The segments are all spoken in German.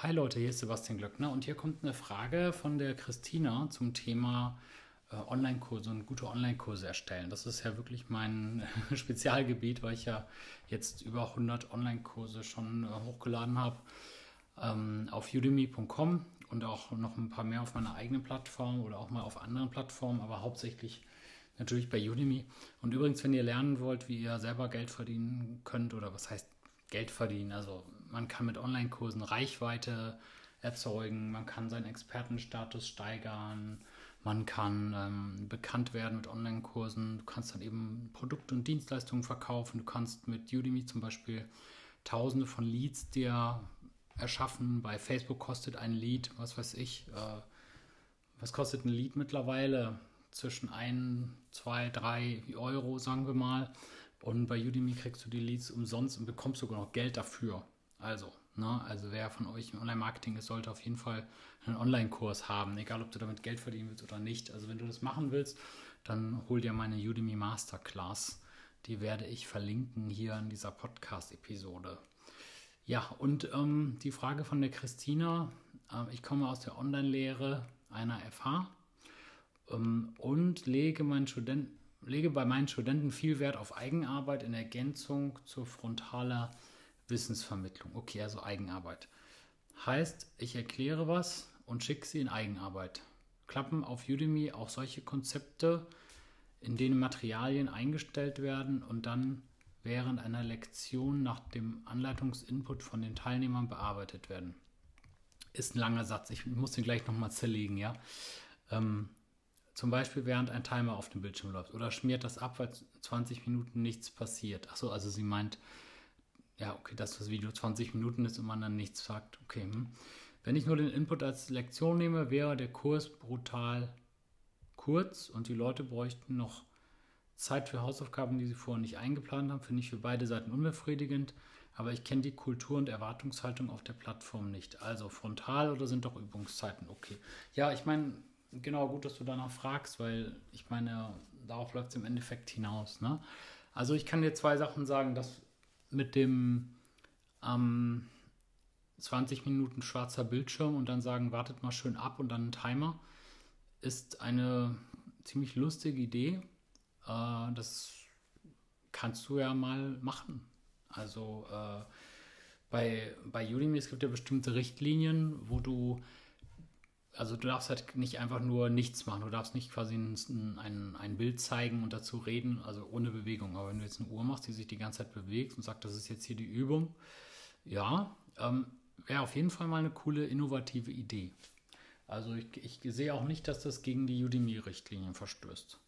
Hi Leute, hier ist Sebastian Glöckner und hier kommt eine Frage von der Christina zum Thema äh, Online-Kurse und gute Online-Kurse erstellen. Das ist ja wirklich mein Spezialgebiet, weil ich ja jetzt über 100 Online-Kurse schon äh, hochgeladen habe ähm, auf udemy.com und auch noch ein paar mehr auf meiner eigenen Plattform oder auch mal auf anderen Plattformen, aber hauptsächlich natürlich bei Udemy. Und übrigens, wenn ihr lernen wollt, wie ihr selber Geld verdienen könnt oder was heißt Geld verdienen, also man kann mit Online-Kursen Reichweite erzeugen, man kann seinen Expertenstatus steigern, man kann ähm, bekannt werden mit Online-Kursen, du kannst dann eben Produkte und Dienstleistungen verkaufen, du kannst mit Udemy zum Beispiel tausende von Leads dir erschaffen. Bei Facebook kostet ein Lead, was weiß ich, äh, was kostet ein Lead mittlerweile? Zwischen 1, 2, 3 Euro, sagen wir mal. Und bei Udemy kriegst du die Leads umsonst und bekommst sogar noch Geld dafür. Also, ne, also wer von euch im Online-Marketing ist, sollte auf jeden Fall einen Online-Kurs haben, egal ob du damit Geld verdienen willst oder nicht. Also wenn du das machen willst, dann hol dir meine Udemy Masterclass. Die werde ich verlinken hier in dieser Podcast-Episode. Ja, und ähm, die Frage von der Christina. Äh, ich komme aus der Online-Lehre einer FH ähm, und lege, meinen Studenten, lege bei meinen Studenten viel Wert auf Eigenarbeit in Ergänzung zur frontaler Wissensvermittlung. Okay, also Eigenarbeit. Heißt, ich erkläre was und schicke sie in Eigenarbeit. Klappen auf Udemy auch solche Konzepte, in denen Materialien eingestellt werden und dann während einer Lektion nach dem Anleitungsinput von den Teilnehmern bearbeitet werden. Ist ein langer Satz, ich muss den gleich nochmal zerlegen, ja. Ähm, zum Beispiel während ein Timer auf dem Bildschirm läuft oder schmiert das ab, weil 20 Minuten nichts passiert. Achso, also sie meint, ja, okay, dass das Video 20 Minuten ist und man dann nichts sagt. Okay. Hm. Wenn ich nur den Input als Lektion nehme, wäre der Kurs brutal kurz und die Leute bräuchten noch Zeit für Hausaufgaben, die sie vorher nicht eingeplant haben. Finde ich für beide Seiten unbefriedigend. Aber ich kenne die Kultur und Erwartungshaltung auf der Plattform nicht. Also frontal oder sind doch Übungszeiten okay? Ja, ich meine, genau gut, dass du danach fragst, weil ich meine, darauf läuft es im Endeffekt hinaus. Ne? Also ich kann dir zwei Sachen sagen, dass mit dem ähm, 20 Minuten schwarzer Bildschirm und dann sagen, wartet mal schön ab und dann ein Timer, ist eine ziemlich lustige Idee. Äh, das kannst du ja mal machen. Also äh, bei, bei Udemy, es gibt ja bestimmte Richtlinien, wo du also du darfst halt nicht einfach nur nichts machen. Du darfst nicht quasi ein, ein, ein, Bild zeigen und dazu reden, also ohne Bewegung. Aber wenn du jetzt eine Uhr machst, die sich die ganze Zeit bewegt und sagt, das ist jetzt hier die Übung, ja, ähm, wäre auf jeden Fall mal eine coole, innovative Idee. Also ich, ich sehe auch nicht, dass das gegen die Udemy-Richtlinien verstößt.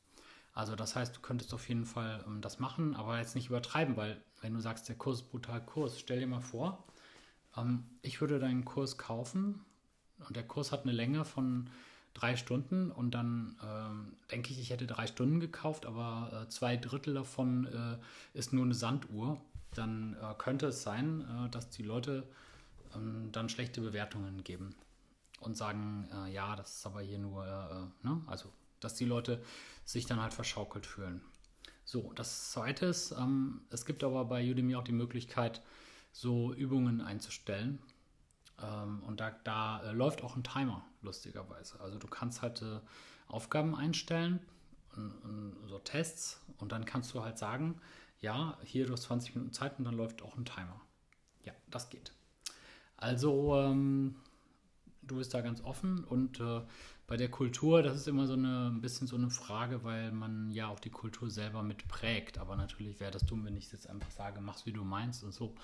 Also das heißt, du könntest auf jeden Fall ähm, das machen, aber jetzt nicht übertreiben, weil wenn du sagst, der Kurs ist brutal Kurs, stell dir mal vor, ähm, ich würde deinen Kurs kaufen und der Kurs hat eine Länge von drei Stunden und dann ähm, denke ich, ich hätte drei Stunden gekauft, aber äh, zwei Drittel davon äh, ist nur eine Sanduhr. Dann äh, könnte es sein, äh, dass die Leute ähm, dann schlechte Bewertungen geben und sagen, äh, ja, das ist aber hier nur, äh, ne? also dass die Leute sich dann halt verschaukelt fühlen. So, das zweite ist, ähm, es gibt aber bei Udemy auch die Möglichkeit, so Übungen einzustellen. Ähm, und da, da äh, läuft auch ein Timer, lustigerweise. Also du kannst halt äh, Aufgaben einstellen, so Tests, und dann kannst du halt sagen, ja, hier du hast 20 Minuten Zeit und dann läuft auch ein Timer. Ja, das geht. Also ähm, du bist da ganz offen und äh, bei der Kultur, das ist immer so eine, ein bisschen so eine Frage, weil man ja auch die Kultur selber mitprägt. Aber natürlich wäre das dumm, wenn ich jetzt einfach sage, mach's wie du meinst und so.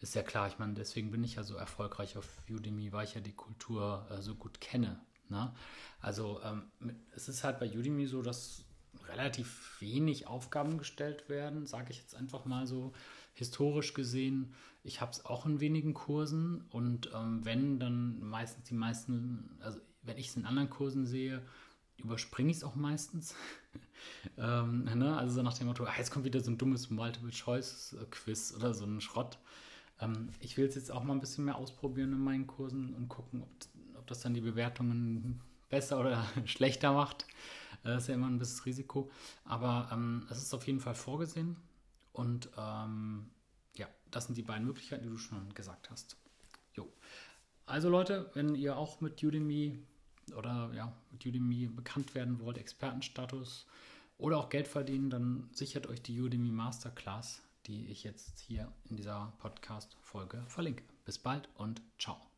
Ist ja klar, ich meine, deswegen bin ich ja so erfolgreich auf Udemy, weil ich ja die Kultur äh, so gut kenne. Ne? Also ähm, es ist halt bei Udemy so, dass relativ wenig Aufgaben gestellt werden, sage ich jetzt einfach mal so historisch gesehen. Ich habe es auch in wenigen Kursen und ähm, wenn, dann meistens die meisten, also wenn ich es in anderen Kursen sehe, überspringe ich es auch meistens. ähm, ne? Also so nach dem Motto, ah, jetzt kommt wieder so ein dummes Multiple-Choice-Quiz oder so ein Schrott. Ähm, ich will es jetzt auch mal ein bisschen mehr ausprobieren in meinen Kursen und gucken, ob, ob das dann die Bewertungen besser oder schlechter macht. Äh, das ist ja immer ein bisschen Risiko. Aber ähm, es ist auf jeden Fall vorgesehen. Und ähm, ja, das sind die beiden Möglichkeiten, die du schon gesagt hast. Jo. Also Leute, wenn ihr auch mit Udemy oder ja, mit Udemy bekannt werden wollt, Expertenstatus oder auch Geld verdienen, dann sichert euch die Udemy Masterclass, die ich jetzt hier in dieser Podcast-Folge verlinke. Bis bald und ciao.